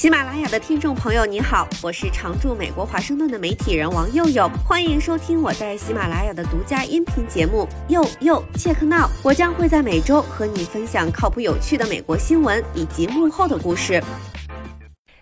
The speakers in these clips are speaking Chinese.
喜马拉雅的听众朋友，你好，我是常驻美国华盛顿的媒体人王佑佑，欢迎收听我在喜马拉雅的独家音频节目《佑佑切克闹》。我将会在每周和你分享靠谱有趣的美国新闻以及幕后的故事。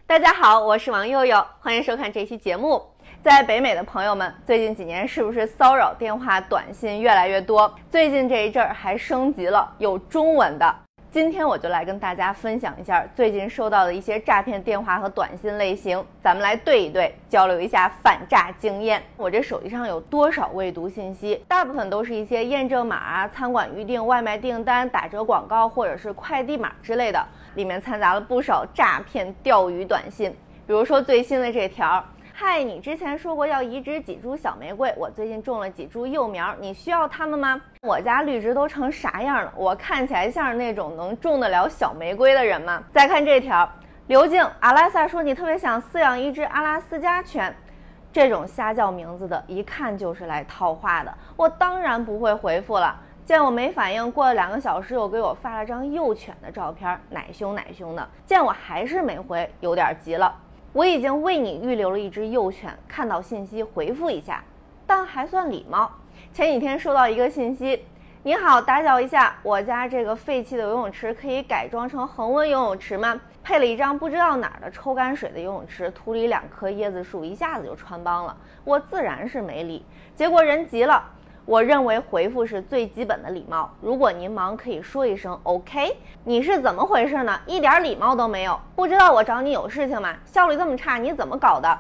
大家好，我是王佑佑，欢迎收看这期节目。在北美的朋友们，最近几年是不是骚扰电话、短信越来越多？最近这一阵儿还升级了，有中文的。今天我就来跟大家分享一下最近收到的一些诈骗电话和短信类型，咱们来对一对，交流一下反诈经验。我这手机上有多少未读信息？大部分都是一些验证码啊、餐馆预订、外卖订单、打折广告或者是快递码之类的，里面掺杂了不少诈骗钓鱼短信。比如说最新的这条。嗨，你之前说过要移植几株小玫瑰，我最近种了几株幼苗，你需要它们吗？我家绿植都成啥样了？我看起来像是那种能种得了小玫瑰的人吗？再看这条，刘静，阿拉萨说你特别想饲养一只阿拉斯加犬，这种瞎叫名字的，一看就是来套话的。我当然不会回复了。见我没反应，过了两个小时又给我发了张幼犬的照片，奶凶奶凶的。见我还是没回，有点急了。我已经为你预留了一只幼犬，看到信息回复一下，但还算礼貌。前几天收到一个信息，你好，打搅一下，我家这个废弃的游泳池可以改装成恒温游泳池吗？配了一张不知道哪儿的抽干水的游泳池，土里两棵椰子树，一下子就穿帮了。我自然是没理，结果人急了。我认为回复是最基本的礼貌。如果您忙，可以说一声 OK。你是怎么回事呢？一点礼貌都没有，不知道我找你有事情吗？效率这么差，你怎么搞的？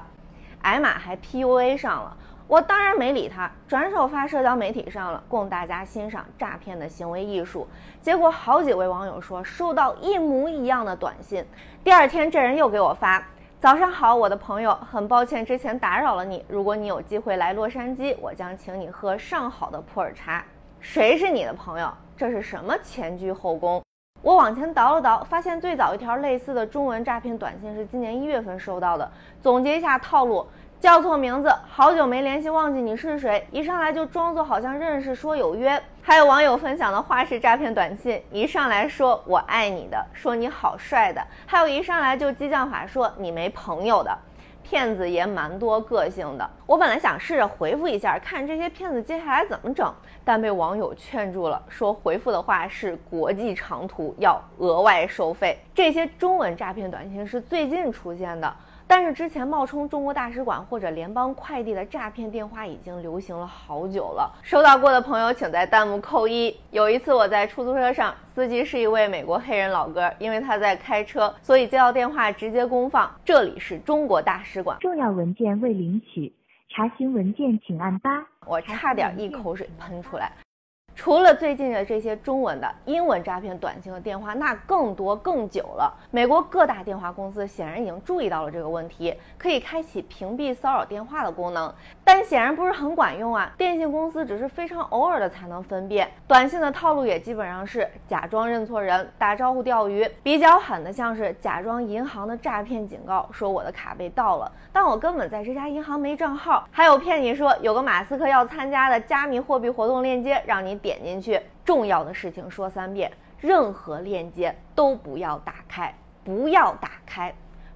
艾玛还 PUA 上了，我当然没理他，转手发社交媒体上了，供大家欣赏诈骗的行为艺术。结果好几位网友说收到一模一样的短信。第二天这人又给我发。早上好，我的朋友，很抱歉之前打扰了你。如果你有机会来洛杉矶，我将请你喝上好的普洱茶。谁是你的朋友？这是什么前居后宫？我往前倒了倒，发现最早一条类似的中文诈骗短信是今年一月份收到的。总结一下套路。叫错名字，好久没联系，忘记你是谁。一上来就装作好像认识，说有约。还有网友分享的花式诈骗短信，一上来说我爱你的，说你好帅的，还有一上来就激将法，说你没朋友的。骗子也蛮多个性的。我本来想试着回复一下，看这些骗子接下来怎么整，但被网友劝住了，说回复的话是国际长途，要额外收费。这些中文诈骗短信是最近出现的。但是之前冒充中国大使馆或者联邦快递的诈骗电话已经流行了好久了。收到过的朋友请在弹幕扣一。有一次我在出租车上，司机是一位美国黑人老哥，因为他在开车，所以接到电话直接公放。这里是中国大使馆，重要文件未领取，查询文件请按八。我差点一口水喷出来。除了最近的这些中文的，英文诈骗短信和电话那更多更久了。美国各大电话公司显然已经注意到了这个问题，可以开启屏蔽骚扰电话的功能，但显然不是很管用啊。电信公司只是非常偶尔的才能分辨。短信的套路也基本上是假装认错人，打招呼钓鱼。比较狠的像是假装银行的诈骗警告，说我的卡被盗了，但我根本在这家银行没账号。还有骗你说有个马斯克要参加的加密货币活动链接，让你点。点进去，重要的事情说三遍，任何链接都不要打开，不要打开，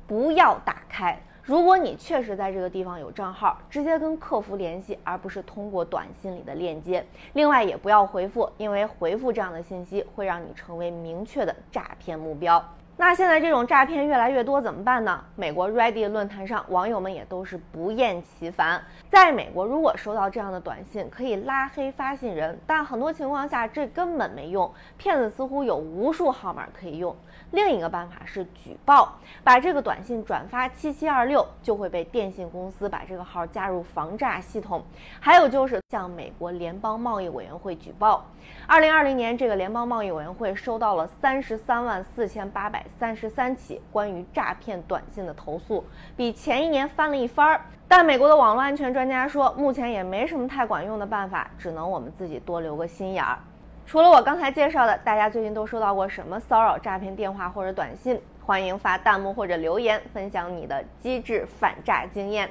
不要打开。如果你确实在这个地方有账号，直接跟客服联系，而不是通过短信里的链接。另外，也不要回复，因为回复这样的信息会让你成为明确的诈骗目标。那现在这种诈骗越来越多，怎么办呢？美国 Ready 论坛上，网友们也都是不厌其烦。在美国，如果收到这样的短信，可以拉黑发信人，但很多情况下这根本没用，骗子似乎有无数号码可以用。另一个办法是举报，把这个短信转发七七二六，就会被电信公司把这个号加入防诈系统。还有就是向美国联邦贸易委员会举报。二零二零年，这个联邦贸易委员会收到了三十三万四千八百三十三起关于诈骗短信的投诉，比前一年翻了一番儿。但美国的网络安全专家说，目前也没什么太管用的办法，只能我们自己多留个心眼儿。除了我刚才介绍的，大家最近都收到过什么骚扰诈骗电话或者短信？欢迎发弹幕或者留言分享你的机智反诈经验。